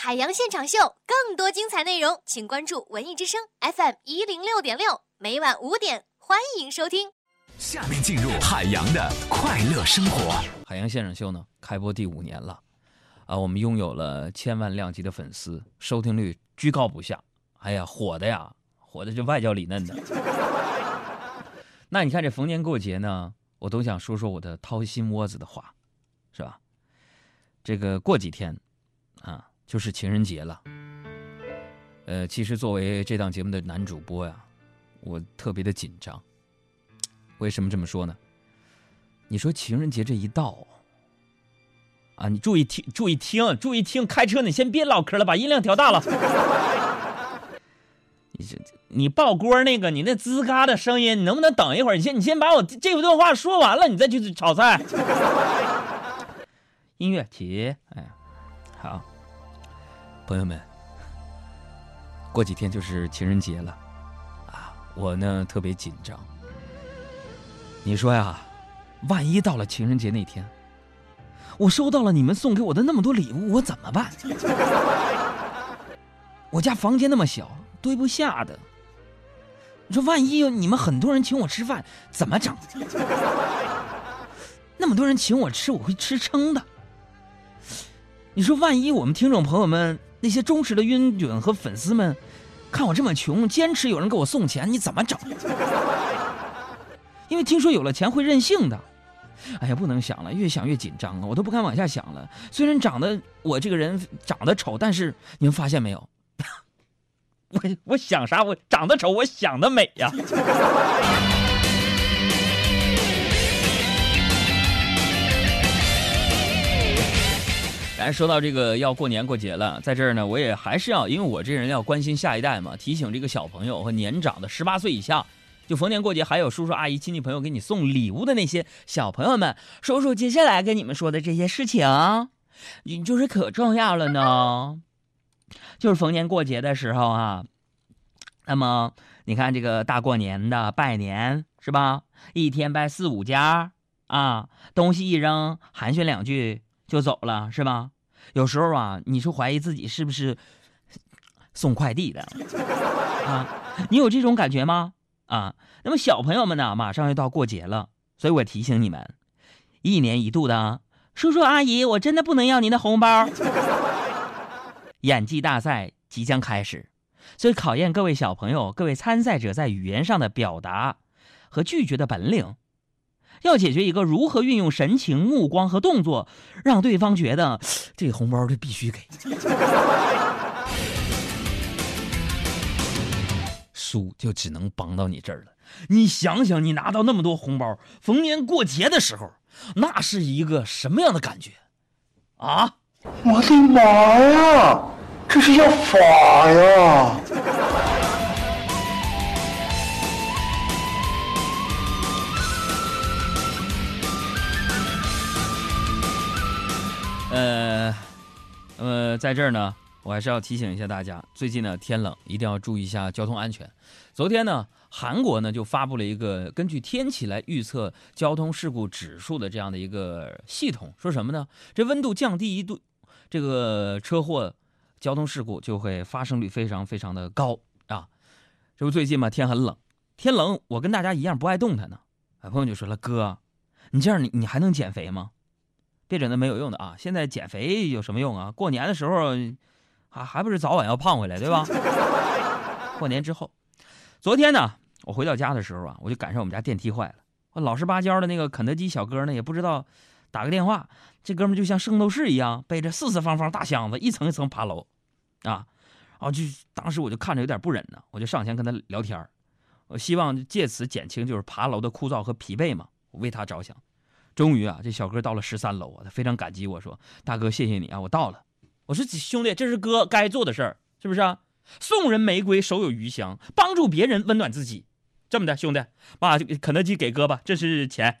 海洋现场秀，更多精彩内容，请关注文艺之声 FM 一零六点六，每晚五点，欢迎收听。下面进入海洋的快乐生活。海洋现场秀呢，开播第五年了，啊，我们拥有了千万量级的粉丝，收听率居高不下。哎呀，火的呀，火的就外焦里嫩的。那你看这逢年过节呢，我都想说说我的掏心窝子的话，是吧？这个过几天，啊，就是情人节了。呃，其实作为这档节目的男主播呀，我特别的紧张。为什么这么说呢？你说情人节这一到，啊，你注意听，注意听，注意听，开车你先别唠嗑了，把音量调大了。你这你爆锅那个，你那吱嘎的声音，你能不能等一会儿？你先你先把我这段话说完了，你再去炒菜。音乐起，哎，好，朋友们，过几天就是情人节了，啊，我呢特别紧张。你说呀，万一到了情人节那天，我收到了你们送给我的那么多礼物，我怎么办？我家房间那么小，堆不下的。你说万一有你们很多人请我吃饭，怎么整？那么多人请我吃，我会吃撑的。你说，万一我们听众朋友们那些忠实的晕准和粉丝们，看我这么穷，坚持有人给我送钱，你怎么整？因为听说有了钱会任性的。哎呀，不能想了，越想越紧张啊，我都不敢往下想了。虽然长得我这个人长得丑，但是你们发现没有？我我想啥？我长得丑，我想的美呀。说到这个要过年过节了，在这儿呢，我也还是要，因为我这人要关心下一代嘛，提醒这个小朋友和年长的十八岁以下，就逢年过节还有叔叔阿姨亲戚朋友给你送礼物的那些小朋友们，叔叔接下来跟你们说的这些事情，你就是可重要了呢。就是逢年过节的时候啊，那么你看这个大过年的拜年是吧？一天拜四五家啊，东西一扔，寒暄两句。就走了是吧？有时候啊，你是怀疑自己是不是送快递的啊？你有这种感觉吗？啊？那么小朋友们呢？马上要到过节了，所以我提醒你们，一年一度的叔叔阿姨，我真的不能要您的红包。演技大赛即将开始，所以考验各位小朋友、各位参赛者在语言上的表达和拒绝的本领。要解决一个如何运用神情、目光和动作，让对方觉得这红包这必须给。输就只能帮到你这儿了。你想想，你拿到那么多红包，逢年过节的时候，那是一个什么样的感觉？啊！我的妈呀，这是要发呀！那么在这儿呢，我还是要提醒一下大家，最近呢天冷，一定要注意一下交通安全。昨天呢，韩国呢就发布了一个根据天气来预测交通事故指数的这样的一个系统，说什么呢？这温度降低一度，这个车祸、交通事故就会发生率非常非常的高啊。这不最近嘛，天很冷，天冷，我跟大家一样不爱动弹呢。啊，朋友就说了，哥，你这样你你还能减肥吗？别整那没有用的啊！现在减肥有什么用啊？过年的时候，还还不是早晚要胖回来，对吧？过年之后，昨天呢，我回到家的时候啊，我就赶上我们家电梯坏了。我老实巴交的那个肯德基小哥呢，也不知道打个电话，这哥们就像圣斗士一样，背着四四方方大箱子，一层一层爬楼，啊，然后就当时我就看着有点不忍呢，我就上前跟他聊天我希望借此减轻就是爬楼的枯燥和疲惫嘛，我为他着想。终于啊，这小哥到了十三楼啊，他非常感激我说：“大哥，谢谢你啊，我到了。”我说：“兄弟，这是哥该做的事儿，是不是啊？送人玫瑰，手有余香，帮助别人，温暖自己。这么的，兄弟，把肯德基给哥吧，这是钱。”